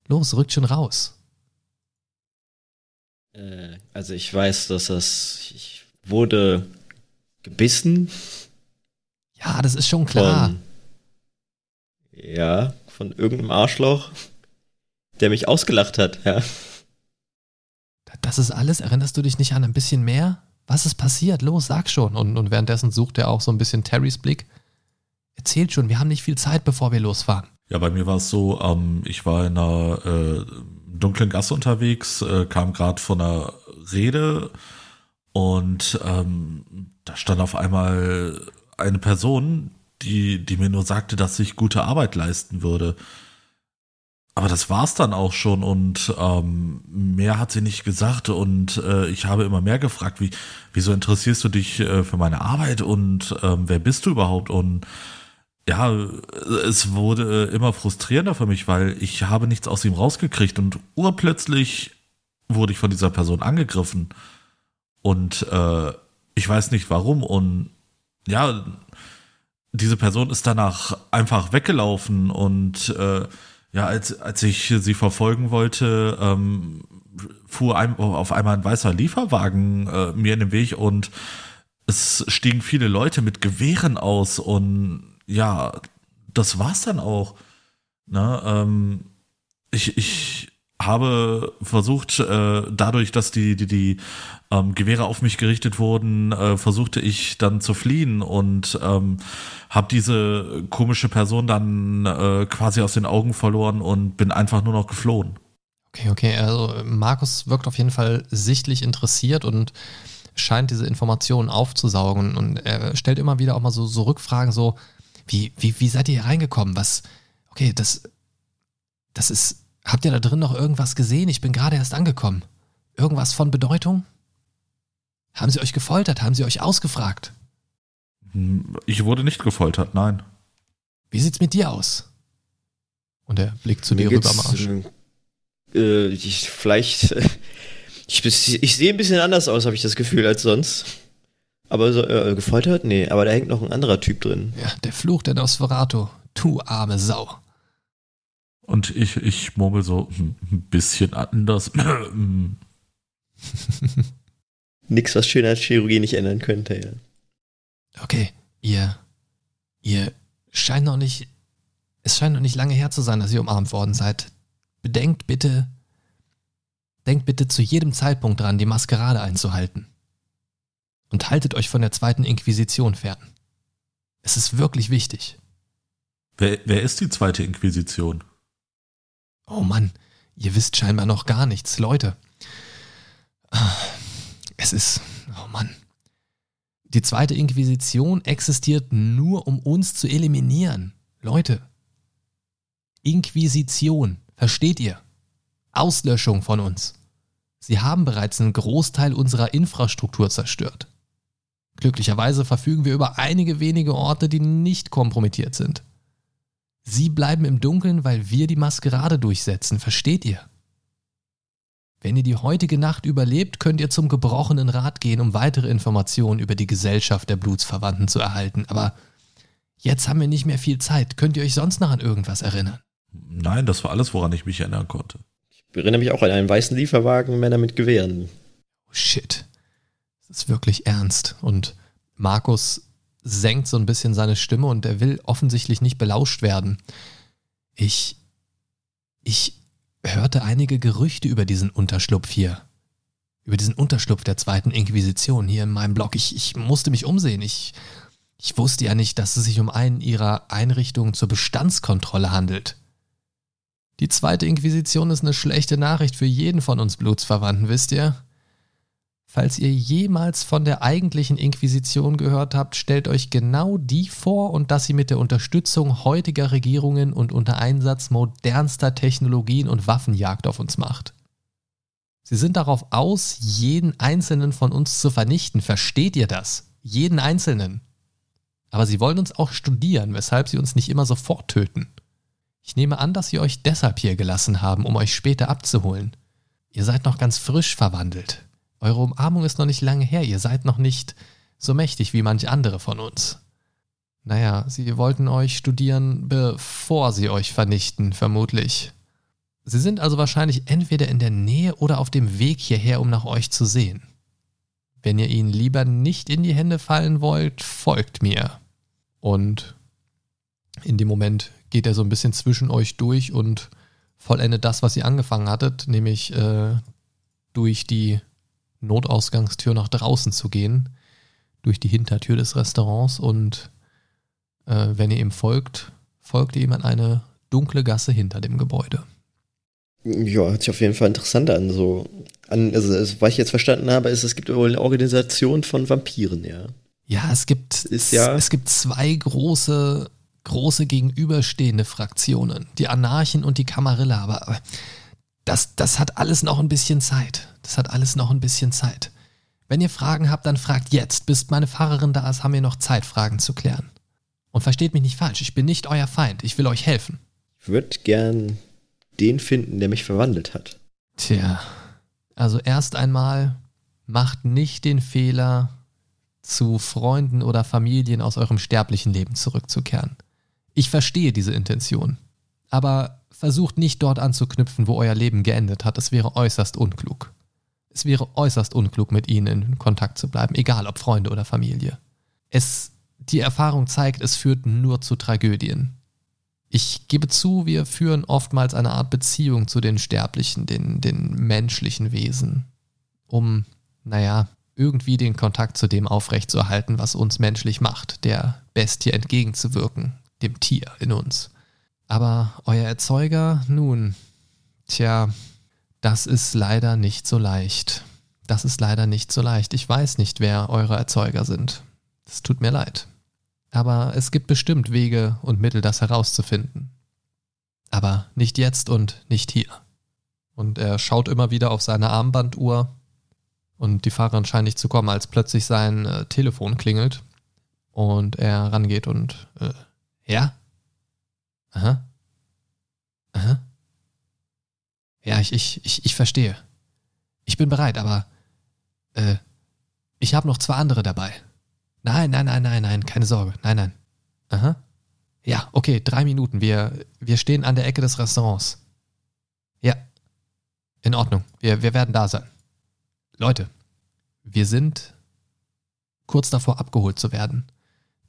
Los, rückt schon raus. Äh, also ich weiß, dass das, ich wurde gebissen. Ja, das ist schon klar. Von, ja, von irgendeinem Arschloch der mich ausgelacht hat, ja. Das ist alles? Erinnerst du dich nicht an ein bisschen mehr? Was ist passiert? Los, sag schon. Und, und währenddessen sucht er auch so ein bisschen Terrys Blick. Erzählt schon, wir haben nicht viel Zeit, bevor wir losfahren. Ja, bei mir war es so, ähm, ich war in einer äh, dunklen Gasse unterwegs, äh, kam gerade von einer Rede und ähm, da stand auf einmal eine Person, die, die mir nur sagte, dass ich gute Arbeit leisten würde. Aber das war's dann auch schon und ähm, mehr hat sie nicht gesagt und äh, ich habe immer mehr gefragt, wie, wieso interessierst du dich äh, für meine Arbeit und ähm, wer bist du überhaupt? Und ja, es wurde immer frustrierender für mich, weil ich habe nichts aus ihm rausgekriegt und urplötzlich wurde ich von dieser Person angegriffen. Und äh, ich weiß nicht warum und ja, diese Person ist danach einfach weggelaufen und äh, ja, als, als ich sie verfolgen wollte, ähm, fuhr ein, auf einmal ein weißer Lieferwagen äh, mir in den Weg und es stiegen viele Leute mit Gewehren aus und ja, das war's dann auch. Ne, ähm, ich, ich habe versucht, äh, dadurch, dass die, die, die ähm, Gewehre auf mich gerichtet wurden, äh, versuchte ich dann zu fliehen und ähm, habe diese komische Person dann äh, quasi aus den Augen verloren und bin einfach nur noch geflohen. Okay, okay. Also Markus wirkt auf jeden Fall sichtlich interessiert und scheint diese Informationen aufzusaugen und er stellt immer wieder auch mal so, so Rückfragen, so wie, wie, wie seid ihr hier reingekommen? Was, okay, das, das ist Habt ihr da drin noch irgendwas gesehen? Ich bin gerade erst angekommen. Irgendwas von Bedeutung? Haben sie euch gefoltert? Haben sie euch ausgefragt? Ich wurde nicht gefoltert, nein. Wie sieht's mit dir aus? Und er blickt zu dir rüber, Marsch. Äh, ich, vielleicht. Ich, ich sehe ein bisschen anders aus, habe ich das Gefühl, als sonst. Aber so, äh, gefoltert? Nee, aber da hängt noch ein anderer Typ drin. Ja, der Fluch der Nosferatu. Du arme Sau. Und ich, ich murmel so hm, ein bisschen anders. Nix, was Schönheitschirurgie nicht ändern könnte, ja. Okay, ihr, ihr scheint noch nicht, es scheint noch nicht lange her zu sein, dass ihr umarmt worden seid. Bedenkt bitte, denkt bitte zu jedem Zeitpunkt dran, die Maskerade einzuhalten. Und haltet euch von der zweiten Inquisition fern. Es ist wirklich wichtig. Wer, wer ist die zweite Inquisition? Oh Mann, ihr wisst scheinbar noch gar nichts, Leute. Es ist, oh Mann. Die zweite Inquisition existiert nur, um uns zu eliminieren. Leute. Inquisition, versteht ihr? Auslöschung von uns. Sie haben bereits einen Großteil unserer Infrastruktur zerstört. Glücklicherweise verfügen wir über einige wenige Orte, die nicht kompromittiert sind. Sie bleiben im Dunkeln, weil wir die Maskerade durchsetzen, versteht ihr? Wenn ihr die heutige Nacht überlebt, könnt ihr zum gebrochenen Rat gehen, um weitere Informationen über die Gesellschaft der Blutsverwandten zu erhalten. Aber jetzt haben wir nicht mehr viel Zeit. Könnt ihr euch sonst noch an irgendwas erinnern? Nein, das war alles, woran ich mich erinnern konnte. Ich erinnere mich auch an einen weißen Lieferwagen, Männer mit Gewehren. Oh shit. Das ist wirklich ernst. Und Markus senkt so ein bisschen seine Stimme und er will offensichtlich nicht belauscht werden. Ich. Ich hörte einige Gerüchte über diesen Unterschlupf hier. Über diesen Unterschlupf der zweiten Inquisition hier in meinem Blog. Ich, ich musste mich umsehen. Ich, ich wusste ja nicht, dass es sich um einen ihrer Einrichtungen zur Bestandskontrolle handelt. Die zweite Inquisition ist eine schlechte Nachricht für jeden von uns Blutsverwandten, wisst ihr? Falls ihr jemals von der eigentlichen Inquisition gehört habt, stellt euch genau die vor und dass sie mit der Unterstützung heutiger Regierungen und unter Einsatz modernster Technologien und Waffenjagd auf uns macht. Sie sind darauf aus, jeden einzelnen von uns zu vernichten. Versteht ihr das? Jeden einzelnen. Aber sie wollen uns auch studieren, weshalb sie uns nicht immer sofort töten. Ich nehme an, dass sie euch deshalb hier gelassen haben, um euch später abzuholen. Ihr seid noch ganz frisch verwandelt. Eure Umarmung ist noch nicht lange her, ihr seid noch nicht so mächtig wie manch andere von uns. Naja, sie wollten euch studieren, bevor sie euch vernichten, vermutlich. Sie sind also wahrscheinlich entweder in der Nähe oder auf dem Weg hierher, um nach euch zu sehen. Wenn ihr ihnen lieber nicht in die Hände fallen wollt, folgt mir. Und in dem Moment geht er so ein bisschen zwischen euch durch und vollendet das, was ihr angefangen hattet, nämlich äh, durch die Notausgangstür nach draußen zu gehen, durch die Hintertür des Restaurants und äh, wenn ihr ihm folgt, folgt ihr ihm an eine dunkle Gasse hinter dem Gebäude. Ja, hört sich auf jeden Fall interessant an. So, an, also, was ich jetzt verstanden habe, ist, es gibt wohl eine Organisation von Vampiren, ja. Ja, es gibt, ist ja es gibt zwei große, große gegenüberstehende Fraktionen, die Anarchen und die Kamarilla, aber das, das hat alles noch ein bisschen Zeit. Das hat alles noch ein bisschen Zeit. Wenn ihr Fragen habt, dann fragt jetzt. Bis meine Fahrerin da ist, haben wir noch Zeit, Fragen zu klären. Und versteht mich nicht falsch, ich bin nicht euer Feind. Ich will euch helfen. Ich würde gern den finden, der mich verwandelt hat. Tja, also erst einmal macht nicht den Fehler, zu Freunden oder Familien aus eurem sterblichen Leben zurückzukehren. Ich verstehe diese Intention. Aber versucht nicht dort anzuknüpfen, wo euer Leben geendet hat. Es wäre äußerst unklug. Es wäre äußerst unklug, mit ihnen in Kontakt zu bleiben, egal ob Freunde oder Familie. Es, die Erfahrung zeigt, es führt nur zu Tragödien. Ich gebe zu, wir führen oftmals eine Art Beziehung zu den Sterblichen, den, den menschlichen Wesen, um, naja, irgendwie den Kontakt zu dem aufrechtzuerhalten, was uns menschlich macht, der Bestie entgegenzuwirken, dem Tier in uns. Aber euer Erzeuger, nun, tja, das ist leider nicht so leicht. Das ist leider nicht so leicht. Ich weiß nicht, wer eure Erzeuger sind. Es tut mir leid. Aber es gibt bestimmt Wege und Mittel, das herauszufinden. Aber nicht jetzt und nicht hier. Und er schaut immer wieder auf seine Armbanduhr und die Fahrerin scheint nicht zu kommen, als plötzlich sein äh, Telefon klingelt und er rangeht und äh, ja? Aha. Aha. Ja, ich, ich, ich, ich verstehe. Ich bin bereit, aber äh, ich habe noch zwei andere dabei. Nein, nein, nein, nein, nein, keine Sorge. Nein, nein. Aha. Ja, okay, drei Minuten. Wir, wir stehen an der Ecke des Restaurants. Ja. In Ordnung. Wir, wir werden da sein. Leute, wir sind kurz davor abgeholt zu werden.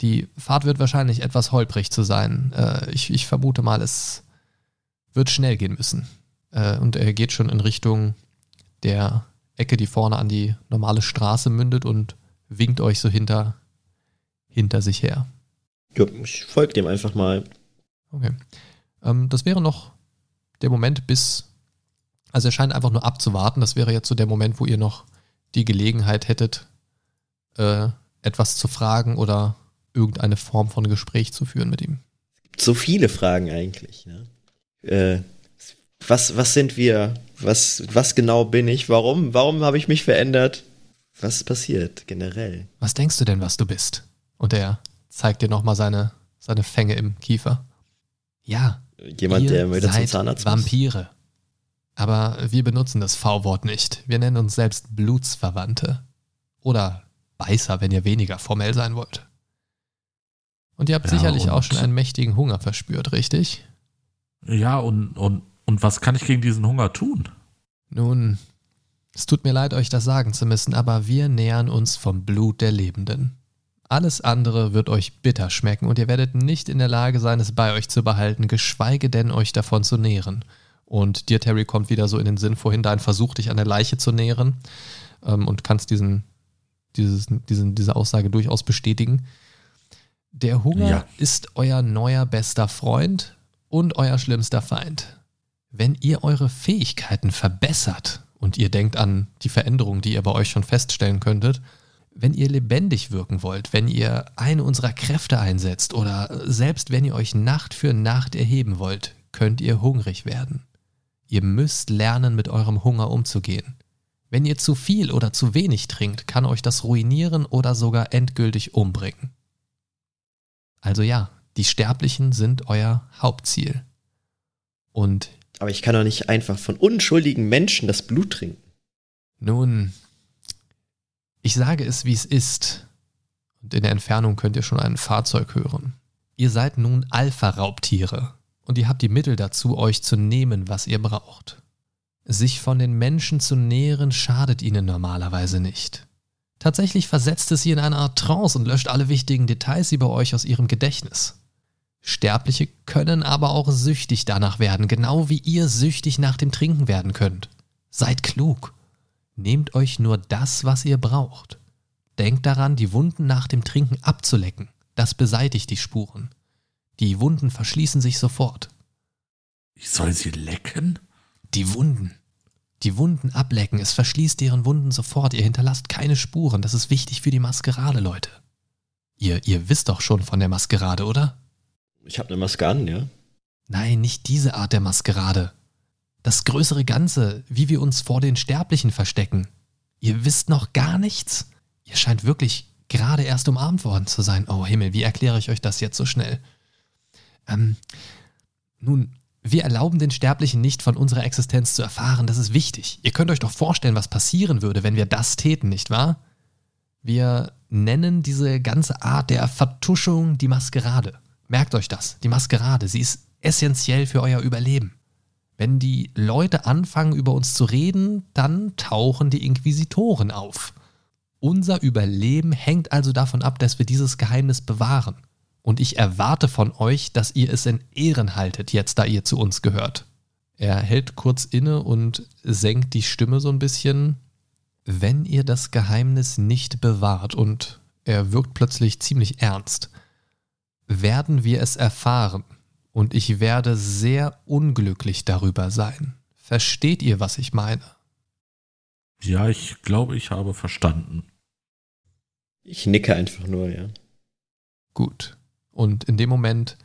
Die Fahrt wird wahrscheinlich etwas holprig zu sein. Äh, ich, ich vermute mal, es wird schnell gehen müssen. Äh, und er geht schon in Richtung der Ecke, die vorne an die normale Straße mündet und winkt euch so hinter, hinter sich her. Ja, ich folge dem einfach mal. Okay. Ähm, das wäre noch der Moment, bis. Also er scheint einfach nur abzuwarten. Das wäre jetzt so der Moment, wo ihr noch die Gelegenheit hättet, äh, etwas zu fragen oder irgendeine Form von Gespräch zu führen mit ihm. So viele Fragen eigentlich. Ne? Äh, was, was sind wir? Was, was genau bin ich? Warum? Warum habe ich mich verändert? Was ist passiert generell? Was denkst du denn, was du bist? Und er zeigt dir nochmal seine, seine Fänge im Kiefer. Ja. Jemand, der wieder zum Zahnarzt Vampire. Muss. Aber wir benutzen das V-Wort nicht. Wir nennen uns selbst Blutsverwandte. Oder Beißer, wenn ihr weniger formell sein wollt. Und ihr habt ja, sicherlich auch schon einen mächtigen Hunger verspürt, richtig? Ja, und, und, und was kann ich gegen diesen Hunger tun? Nun, es tut mir leid, euch das sagen zu müssen, aber wir nähern uns vom Blut der Lebenden. Alles andere wird euch bitter schmecken und ihr werdet nicht in der Lage sein, es bei euch zu behalten, geschweige denn euch davon zu nähren. Und dir, Terry, kommt wieder so in den Sinn vorhin dein Versuch, dich an der Leiche zu nähren ähm, und kannst diesen, dieses, diesen, diese Aussage durchaus bestätigen. Der Hunger ja. ist euer neuer bester Freund und euer schlimmster Feind. Wenn ihr eure Fähigkeiten verbessert und ihr denkt an die Veränderungen, die ihr bei euch schon feststellen könntet, wenn ihr lebendig wirken wollt, wenn ihr eine unserer Kräfte einsetzt oder selbst wenn ihr euch Nacht für Nacht erheben wollt, könnt ihr hungrig werden. Ihr müsst lernen, mit eurem Hunger umzugehen. Wenn ihr zu viel oder zu wenig trinkt, kann euch das ruinieren oder sogar endgültig umbringen. Also ja, die Sterblichen sind euer Hauptziel. Und aber ich kann doch nicht einfach von unschuldigen Menschen das Blut trinken. Nun, ich sage es, wie es ist. Und in der Entfernung könnt ihr schon ein Fahrzeug hören. Ihr seid nun Alpha-Raubtiere und ihr habt die Mittel dazu, euch zu nehmen, was ihr braucht. Sich von den Menschen zu nähren schadet ihnen normalerweise nicht. Tatsächlich versetzt es sie in eine Art Trance und löscht alle wichtigen Details über euch aus ihrem Gedächtnis. Sterbliche können aber auch süchtig danach werden, genau wie ihr süchtig nach dem Trinken werden könnt. Seid klug. Nehmt euch nur das, was ihr braucht. Denkt daran, die Wunden nach dem Trinken abzulecken. Das beseitigt die Spuren. Die Wunden verschließen sich sofort. Ich soll sie lecken? Die Wunden. Die Wunden ablecken. Es verschließt deren Wunden sofort. Ihr hinterlasst keine Spuren. Das ist wichtig für die Maskerade, Leute. Ihr, ihr wisst doch schon von der Maskerade, oder? Ich habe eine Maske an, ja. Nein, nicht diese Art der Maskerade das größere Ganze, wie wir uns vor den Sterblichen verstecken. Ihr wisst noch gar nichts? Ihr scheint wirklich gerade erst umarmt worden zu sein. Oh Himmel, wie erkläre ich euch das jetzt so schnell? Ähm, nun, wir erlauben den Sterblichen nicht von unserer Existenz zu erfahren, das ist wichtig. Ihr könnt euch doch vorstellen, was passieren würde, wenn wir das täten, nicht wahr? Wir nennen diese ganze Art der Vertuschung die Maskerade. Merkt euch das, die Maskerade, sie ist essentiell für euer Überleben. Wenn die Leute anfangen, über uns zu reden, dann tauchen die Inquisitoren auf. Unser Überleben hängt also davon ab, dass wir dieses Geheimnis bewahren. Und ich erwarte von euch, dass ihr es in Ehren haltet, jetzt da ihr zu uns gehört. Er hält kurz inne und senkt die Stimme so ein bisschen. Wenn ihr das Geheimnis nicht bewahrt, und er wirkt plötzlich ziemlich ernst, werden wir es erfahren und ich werde sehr unglücklich darüber sein. Versteht ihr, was ich meine? Ja, ich glaube, ich habe verstanden. Ich nicke einfach nur, ja. Gut. Und in dem Moment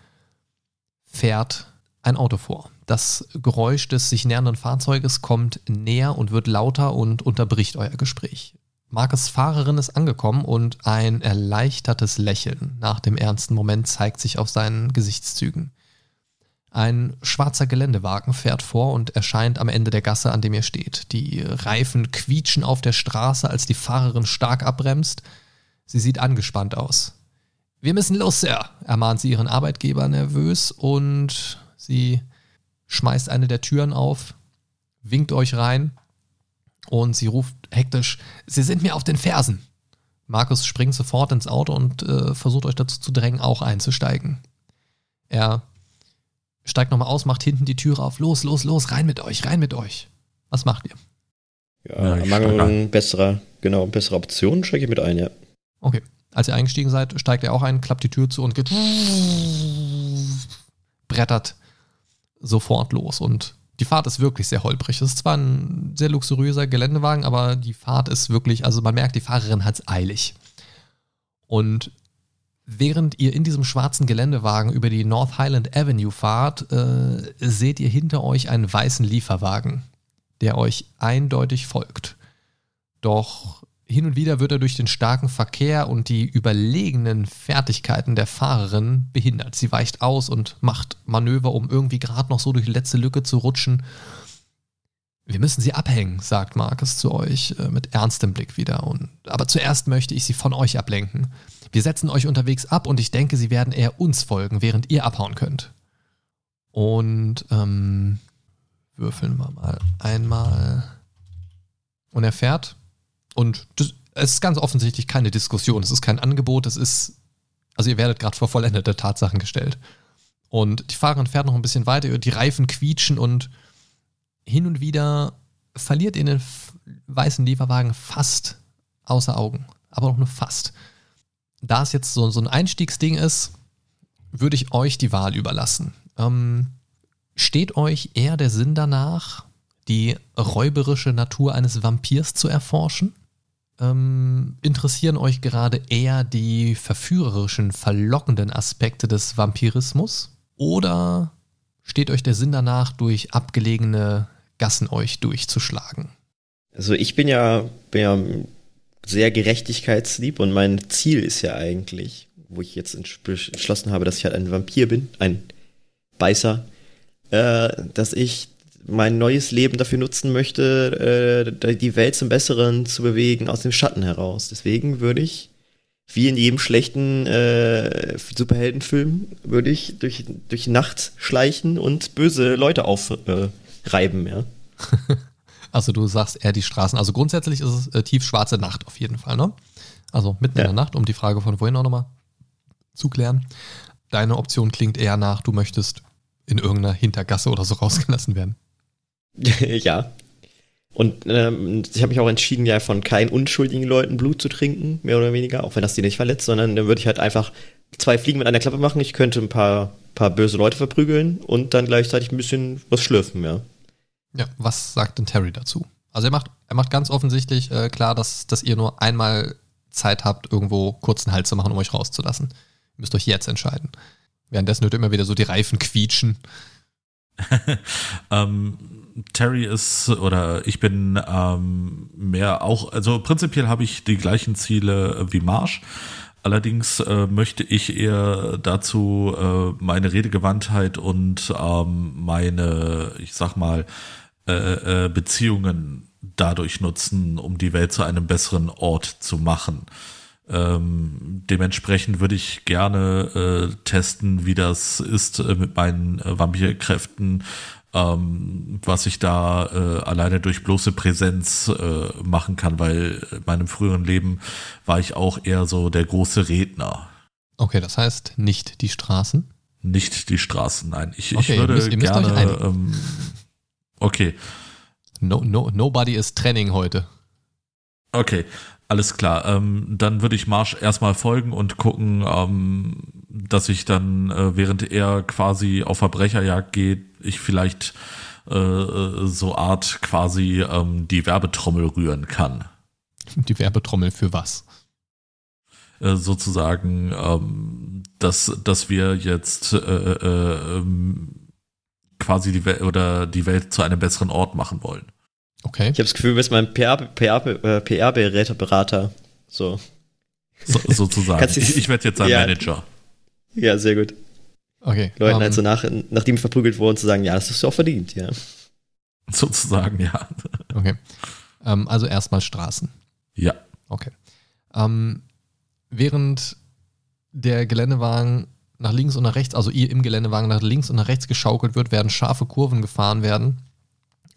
fährt ein Auto vor. Das Geräusch des sich nähernden Fahrzeuges kommt näher und wird lauter und unterbricht euer Gespräch. Markes Fahrerin ist angekommen und ein erleichtertes Lächeln nach dem ernsten Moment zeigt sich auf seinen Gesichtszügen. Ein schwarzer Geländewagen fährt vor und erscheint am Ende der Gasse, an dem ihr steht. Die Reifen quietschen auf der Straße, als die Fahrerin stark abbremst. Sie sieht angespannt aus. Wir müssen los, Sir, ermahnt sie ihren Arbeitgeber nervös und sie schmeißt eine der Türen auf, winkt euch rein und sie ruft hektisch, Sie sind mir auf den Fersen. Markus springt sofort ins Auto und äh, versucht euch dazu zu drängen, auch einzusteigen. Er steigt nochmal aus, macht hinten die Türe auf. Los, los, los, rein mit euch, rein mit euch. Was macht ihr? Ja, ja Mangel besserer, genau, besserer Optionen steige ich mit ein, ja. Okay. Als ihr eingestiegen seid, steigt er auch ein, klappt die Tür zu und geht brettert sofort los. Und die Fahrt ist wirklich sehr holprig. Es ist zwar ein sehr luxuriöser Geländewagen, aber die Fahrt ist wirklich, also man merkt, die Fahrerin hat es eilig. Und während ihr in diesem schwarzen Geländewagen über die North Highland Avenue fahrt, äh, seht ihr hinter euch einen weißen Lieferwagen, der euch eindeutig folgt. Doch hin und wieder wird er durch den starken Verkehr und die überlegenen Fertigkeiten der Fahrerin behindert. Sie weicht aus und macht Manöver, um irgendwie gerade noch so durch die letzte Lücke zu rutschen. Wir müssen sie abhängen, sagt Marcus zu euch äh, mit ernstem Blick wieder. Und, aber zuerst möchte ich sie von euch ablenken. Wir setzen euch unterwegs ab und ich denke, sie werden eher uns folgen, während ihr abhauen könnt. Und ähm, würfeln wir mal einmal. Und er fährt und das, es ist ganz offensichtlich keine Diskussion, es ist kein Angebot, es ist, also ihr werdet gerade vor vollendete Tatsachen gestellt. Und die Fahrerin fährt noch ein bisschen weiter, die Reifen quietschen und hin und wieder verliert ihr den weißen Lieferwagen fast außer Augen. Aber auch nur fast. Da es jetzt so, so ein Einstiegsding ist, würde ich euch die Wahl überlassen. Ähm, steht euch eher der Sinn danach, die räuberische Natur eines Vampirs zu erforschen? Ähm, interessieren euch gerade eher die verführerischen, verlockenden Aspekte des Vampirismus? Oder steht euch der Sinn danach, durch abgelegene Gassen euch durchzuschlagen? Also ich bin ja, bin ja sehr gerechtigkeitslieb und mein Ziel ist ja eigentlich, wo ich jetzt entschlossen habe, dass ich halt ein Vampir bin, ein Beißer, äh, dass ich mein neues Leben dafür nutzen möchte, äh, die Welt zum Besseren zu bewegen, aus dem Schatten heraus. Deswegen würde ich, wie in jedem schlechten äh, Superheldenfilm, würde ich durch, durch Nacht schleichen und böse Leute aufreiben, äh, ja. also du sagst eher die Straßen. Also grundsätzlich ist es äh, tiefschwarze Nacht auf jeden Fall, ne? Also mitten ja. in der Nacht, um die Frage von vorhin auch nochmal zu klären. Deine Option klingt eher nach, du möchtest in irgendeiner Hintergasse oder so rausgelassen werden. ja. Und ähm, ich habe mich auch entschieden, ja von keinen unschuldigen Leuten Blut zu trinken, mehr oder weniger, auch wenn das die nicht verletzt, sondern dann würde ich halt einfach zwei Fliegen mit einer Klappe machen. Ich könnte ein paar, paar böse Leute verprügeln und dann gleichzeitig ein bisschen was schlürfen, ja. Ja, was sagt denn Terry dazu? Also er macht, er macht ganz offensichtlich äh, klar, dass, dass ihr nur einmal Zeit habt, irgendwo kurzen Halt zu machen, um euch rauszulassen. Ihr müsst euch jetzt entscheiden. Währenddessen hört immer wieder so die Reifen quietschen. ähm, Terry ist oder ich bin ähm, mehr auch, also prinzipiell habe ich die gleichen Ziele wie Marsch. Allerdings äh, möchte ich eher dazu äh, meine Redegewandtheit und ähm, meine, ich sag mal, äh, äh, Beziehungen dadurch nutzen, um die Welt zu einem besseren Ort zu machen. Ähm, dementsprechend würde ich gerne äh, testen, wie das ist äh, mit meinen äh, Vampirkräften, ähm, was ich da äh, alleine durch bloße Präsenz äh, machen kann, weil in meinem früheren Leben war ich auch eher so der große Redner. Okay, das heißt nicht die Straßen? Nicht die Straßen, nein. Ich, okay, ich würde ihr müsst, ihr gerne. Ähm, okay. No, no, nobody is training heute. Okay, alles klar. Ähm, dann würde ich Marsch erstmal folgen und gucken, ähm, dass ich dann, äh, während er quasi auf Verbrecherjagd geht, ich vielleicht äh, so Art quasi ähm, die Werbetrommel rühren kann. Die Werbetrommel für was? Äh, sozusagen, ähm, dass, dass wir jetzt äh, äh, ähm, quasi die Welt oder die Welt zu einem besseren Ort machen wollen. Okay. Ich habe das Gefühl, du bist mein PR-Berater. Äh, so. so. Sozusagen. ich, ich werde jetzt ein ja. Manager. Ja, sehr gut. Okay. Leuten ähm, halt so nach, nachdem wir verprügelt wurden, zu sagen, ja, das hast du auch verdient, ja. Sozusagen, ja. Okay. Ähm, also erstmal Straßen. Ja. Okay. Ähm, während der Geländewagen nach links und nach rechts, also ihr im Geländewagen nach links und nach rechts geschaukelt wird, werden scharfe Kurven gefahren werden,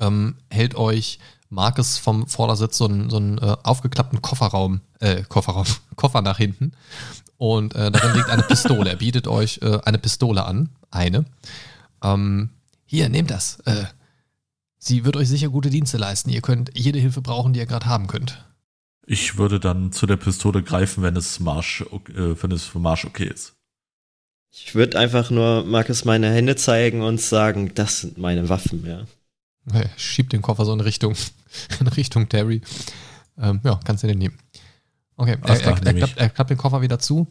ähm, hält euch Marcus vom Vordersitz so einen, so einen äh, aufgeklappten Kofferraum, äh, Kofferraum, Koffer nach hinten und äh, darin liegt eine Pistole. Er bietet euch äh, eine Pistole an, eine. Ähm, hier, nehmt das. Äh, sie wird euch sicher gute Dienste leisten. Ihr könnt jede Hilfe brauchen, die ihr gerade haben könnt. Ich würde dann zu der Pistole greifen, wenn es Marsch, äh, wenn es für Marsch okay ist. Ich würde einfach nur Markus meine Hände zeigen und sagen, das sind meine Waffen, ja. Er schiebt den Koffer so in Richtung, in Richtung Terry. Ähm, ja, kannst du den nehmen. Okay, er, er, er, klappt, er klappt den Koffer wieder zu.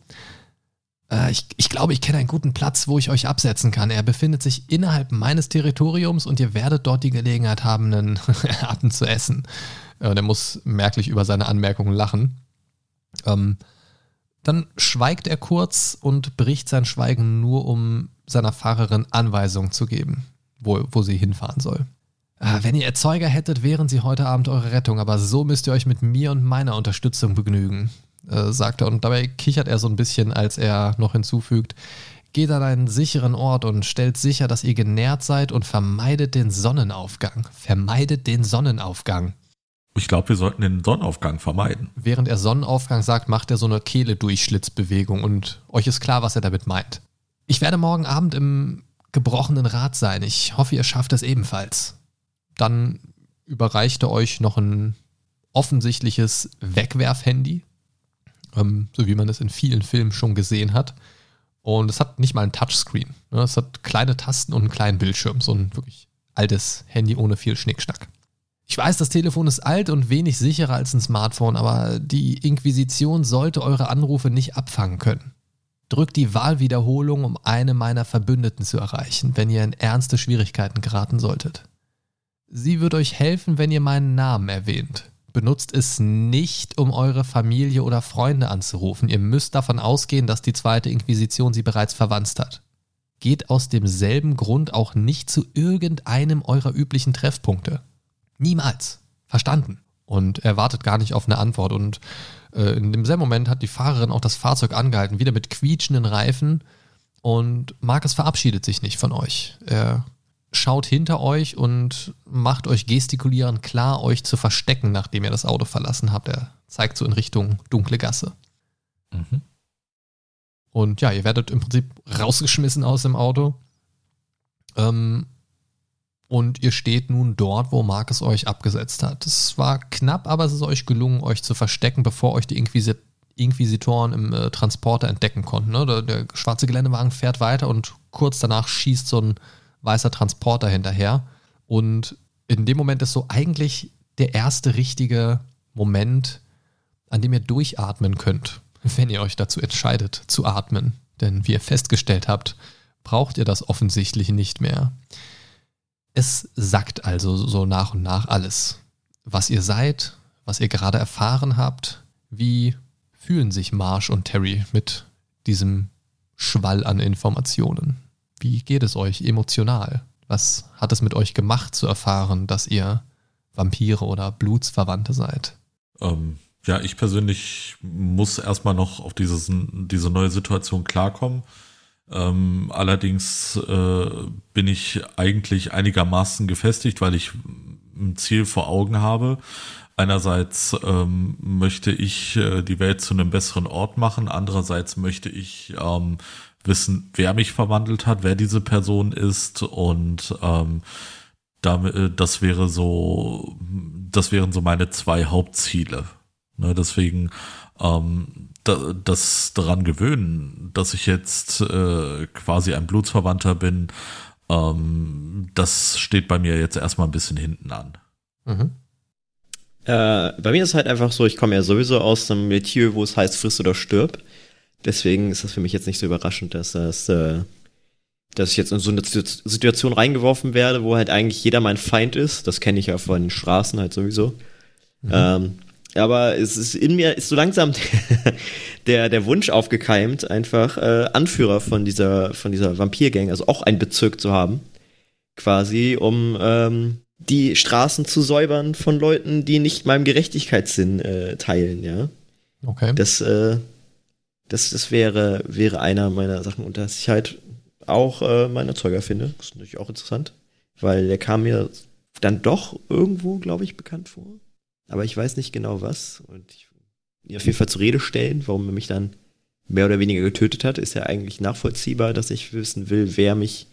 Äh, ich, ich glaube, ich kenne einen guten Platz, wo ich euch absetzen kann. Er befindet sich innerhalb meines Territoriums und ihr werdet dort die Gelegenheit haben, einen Atem zu essen. Äh, der muss merklich über seine Anmerkungen lachen. Ähm, dann schweigt er kurz und bricht sein Schweigen nur, um seiner Fahrerin Anweisungen zu geben, wo, wo sie hinfahren soll. Ah, Wenn ihr Erzeuger hättet, wären sie heute Abend eure Rettung, aber so müsst ihr euch mit mir und meiner Unterstützung begnügen, äh, sagt er. Und dabei kichert er so ein bisschen, als er noch hinzufügt, geht an einen sicheren Ort und stellt sicher, dass ihr genährt seid und vermeidet den Sonnenaufgang. Vermeidet den Sonnenaufgang. Ich glaube, wir sollten den Sonnenaufgang vermeiden. Während er Sonnenaufgang sagt, macht er so eine Kehle-Durchschlitzbewegung und euch ist klar, was er damit meint. Ich werde morgen Abend im gebrochenen Rad sein. Ich hoffe, ihr schafft es ebenfalls. Dann überreicht er euch noch ein offensichtliches Wegwerfhandy, ähm, so wie man es in vielen Filmen schon gesehen hat. Und es hat nicht mal ein Touchscreen. Ne? Es hat kleine Tasten und einen kleinen Bildschirm. So ein wirklich altes Handy ohne viel Schnickschnack. Ich weiß, das Telefon ist alt und wenig sicherer als ein Smartphone, aber die Inquisition sollte eure Anrufe nicht abfangen können. Drückt die Wahlwiederholung, um eine meiner Verbündeten zu erreichen, wenn ihr in ernste Schwierigkeiten geraten solltet. Sie wird euch helfen, wenn ihr meinen Namen erwähnt. Benutzt es nicht, um eure Familie oder Freunde anzurufen. Ihr müsst davon ausgehen, dass die zweite Inquisition sie bereits verwanzt hat. Geht aus demselben Grund auch nicht zu irgendeinem eurer üblichen Treffpunkte. Niemals. Verstanden. Und er wartet gar nicht auf eine Antwort. Und äh, in demselben Moment hat die Fahrerin auch das Fahrzeug angehalten, wieder mit quietschenden Reifen. Und Marcus verabschiedet sich nicht von euch. Er schaut hinter euch und macht euch gestikulierend klar, euch zu verstecken, nachdem ihr das Auto verlassen habt. Er zeigt so in Richtung dunkle Gasse. Mhm. Und ja, ihr werdet im Prinzip rausgeschmissen aus dem Auto. Ähm, und ihr steht nun dort, wo Marcus euch abgesetzt hat. Es war knapp, aber es ist euch gelungen, euch zu verstecken, bevor euch die Inquisi Inquisitoren im äh, Transporter entdecken konnten. Ne? Der, der schwarze Geländewagen fährt weiter und kurz danach schießt so ein weißer Transporter hinterher. Und in dem Moment ist so eigentlich der erste richtige Moment, an dem ihr durchatmen könnt, wenn ihr euch dazu entscheidet, zu atmen. Denn wie ihr festgestellt habt, braucht ihr das offensichtlich nicht mehr. Es sackt also so nach und nach alles. Was ihr seid, was ihr gerade erfahren habt, wie fühlen sich Marsh und Terry mit diesem Schwall an Informationen? Wie geht es euch emotional? Was hat es mit euch gemacht zu erfahren, dass ihr Vampire oder Blutsverwandte seid? Ähm, ja, ich persönlich muss erstmal noch auf dieses, diese neue Situation klarkommen. Ähm, allerdings äh, bin ich eigentlich einigermaßen gefestigt, weil ich ein Ziel vor Augen habe. Einerseits ähm, möchte ich äh, die Welt zu einem besseren Ort machen, andererseits möchte ich ähm, wissen, wer mich verwandelt hat, wer diese Person ist und ähm, damit, äh, das wäre so, das wären so meine zwei Hauptziele. Ne, deswegen ähm, da, das daran gewöhnen, dass ich jetzt äh, quasi ein Blutsverwandter bin, ähm, das steht bei mir jetzt erstmal ein bisschen hinten an. Mhm. Äh, bei mir ist halt einfach so, ich komme ja sowieso aus einem Metier, wo es heißt, friss oder stirb. Deswegen ist das für mich jetzt nicht so überraschend, dass das, äh, dass ich jetzt in so eine Situation reingeworfen werde, wo halt eigentlich jeder mein Feind ist. Das kenne ich ja von den Straßen halt sowieso. Mhm. Ähm, aber es ist in mir ist so langsam der, der Wunsch aufgekeimt, einfach äh, Anführer von dieser, von dieser Vampirgang, also auch einen Bezirk zu haben, quasi, um ähm, die Straßen zu säubern von Leuten, die nicht meinem Gerechtigkeitssinn äh, teilen, ja. Okay. Das, äh, das, das wäre, wäre einer meiner Sachen, und dass ich halt auch äh, meinen Erzeuger finde. Das ist natürlich auch interessant, weil der kam mir dann doch irgendwo, glaube ich, bekannt vor. Aber ich weiß nicht genau was. Und ich ihn auf jeden Fall zur Rede stellen, warum er mich dann mehr oder weniger getötet hat, ist ja eigentlich nachvollziehbar, dass ich wissen will, wer mich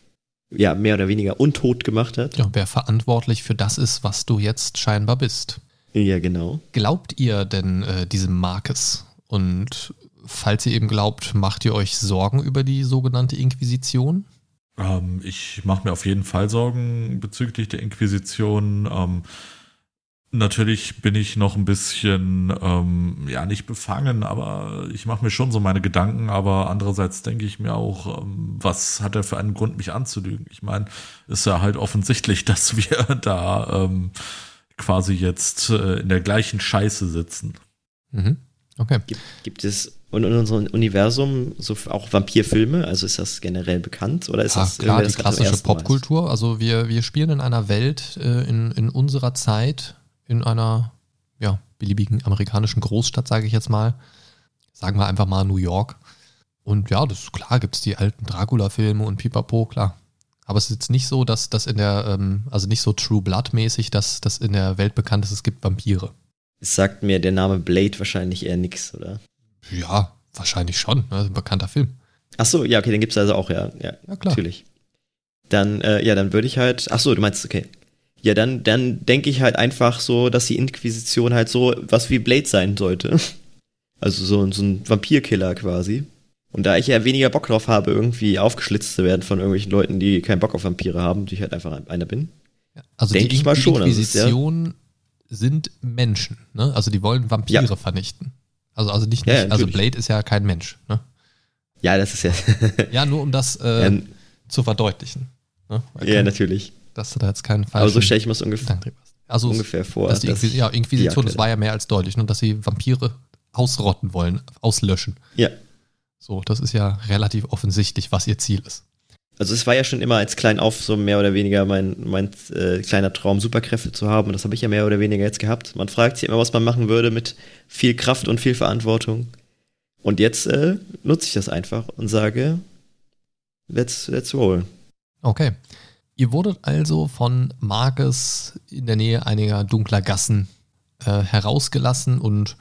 ja mehr oder weniger untot gemacht hat. Ja, wer verantwortlich für das ist, was du jetzt scheinbar bist. Ja, genau. Glaubt ihr denn äh, diesem Marcus? Und falls ihr eben glaubt, macht ihr euch Sorgen über die sogenannte Inquisition? Ähm, ich mache mir auf jeden Fall Sorgen bezüglich der Inquisition. Ähm, Natürlich bin ich noch ein bisschen, ähm, ja, nicht befangen, aber ich mache mir schon so meine Gedanken. Aber andererseits denke ich mir auch, ähm, was hat er für einen Grund, mich anzulügen? Ich meine, ist ja halt offensichtlich, dass wir da ähm, quasi jetzt äh, in der gleichen Scheiße sitzen. Mhm. Okay. Gibt, gibt es in unserem Universum so auch Vampirfilme? Also ist das generell bekannt oder ist ja, das klar das die klassische Popkultur? Also wir, wir spielen in einer Welt äh, in, in unserer Zeit in einer ja, beliebigen amerikanischen Großstadt, sage ich jetzt mal. Sagen wir einfach mal New York. Und ja, das ist klar, gibt es die alten Dracula-Filme und Pipapo, klar. Aber es ist jetzt nicht so, dass das in der, ähm, also nicht so True Blood-mäßig, dass das in der Welt bekannt ist, es gibt Vampire. Es sagt mir der Name Blade wahrscheinlich eher nix, oder? Ja, wahrscheinlich schon. Ist ein bekannter Film. Ach so, ja, okay, den gibt es also auch, ja. Ja, ja klar. Natürlich. Dann, äh, ja, dann würde ich halt, ach so, du meinst, okay. Ja, dann, dann denke ich halt einfach so, dass die Inquisition halt so was wie Blade sein sollte. Also so, so ein Vampirkiller quasi. Und da ich ja weniger Bock drauf habe, irgendwie aufgeschlitzt zu werden von irgendwelchen Leuten, die keinen Bock auf Vampire haben, die ich halt einfach einer bin. Also denke ich mal schon. Die Inquisition also sind Menschen, ne? Also die wollen Vampire ja. vernichten. Also, also nicht, nicht ja, also Blade ist ja kein Mensch, ne? Ja, das ist ja. ja, nur um das äh, ja. zu verdeutlichen. Ne? Ja, natürlich dass du da jetzt keinen Fall. Aber so stelle ich mir es ungefähr, also ungefähr vor. Dass die Inquis ja, Inquisition, das war ja mehr als deutlich, ne, dass sie Vampire ausrotten wollen, auslöschen. Ja. So, das ist ja relativ offensichtlich, was ihr Ziel ist. Also es war ja schon immer als klein auf so mehr oder weniger mein, mein äh, kleiner Traum, Superkräfte zu haben. Und das habe ich ja mehr oder weniger jetzt gehabt. Man fragt sich immer, was man machen würde mit viel Kraft und viel Verantwortung. Und jetzt äh, nutze ich das einfach und sage, let's, let's roll. Okay. Ihr wurdet also von Marcus in der Nähe einiger dunkler Gassen äh, herausgelassen und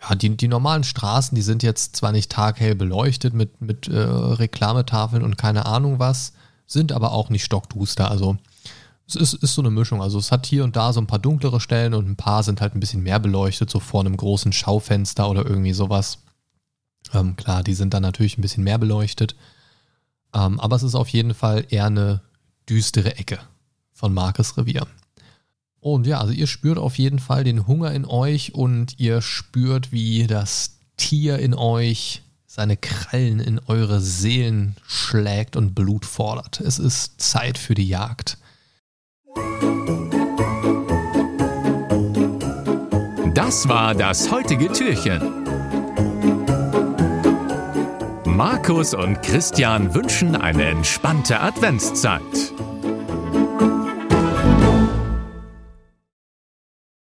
ja, die, die normalen Straßen, die sind jetzt zwar nicht taghell beleuchtet mit, mit äh, Reklametafeln und keine Ahnung was, sind aber auch nicht stockduster. Also es ist, ist so eine Mischung. Also es hat hier und da so ein paar dunklere Stellen und ein paar sind halt ein bisschen mehr beleuchtet, so vor einem großen Schaufenster oder irgendwie sowas. Ähm, klar, die sind dann natürlich ein bisschen mehr beleuchtet. Ähm, aber es ist auf jeden Fall eher eine düstere Ecke von Marcus Revier. Und ja, also ihr spürt auf jeden Fall den Hunger in euch und ihr spürt, wie das Tier in euch seine Krallen in eure Seelen schlägt und Blut fordert. Es ist Zeit für die Jagd. Das war das heutige Türchen. Markus und Christian wünschen eine entspannte Adventszeit.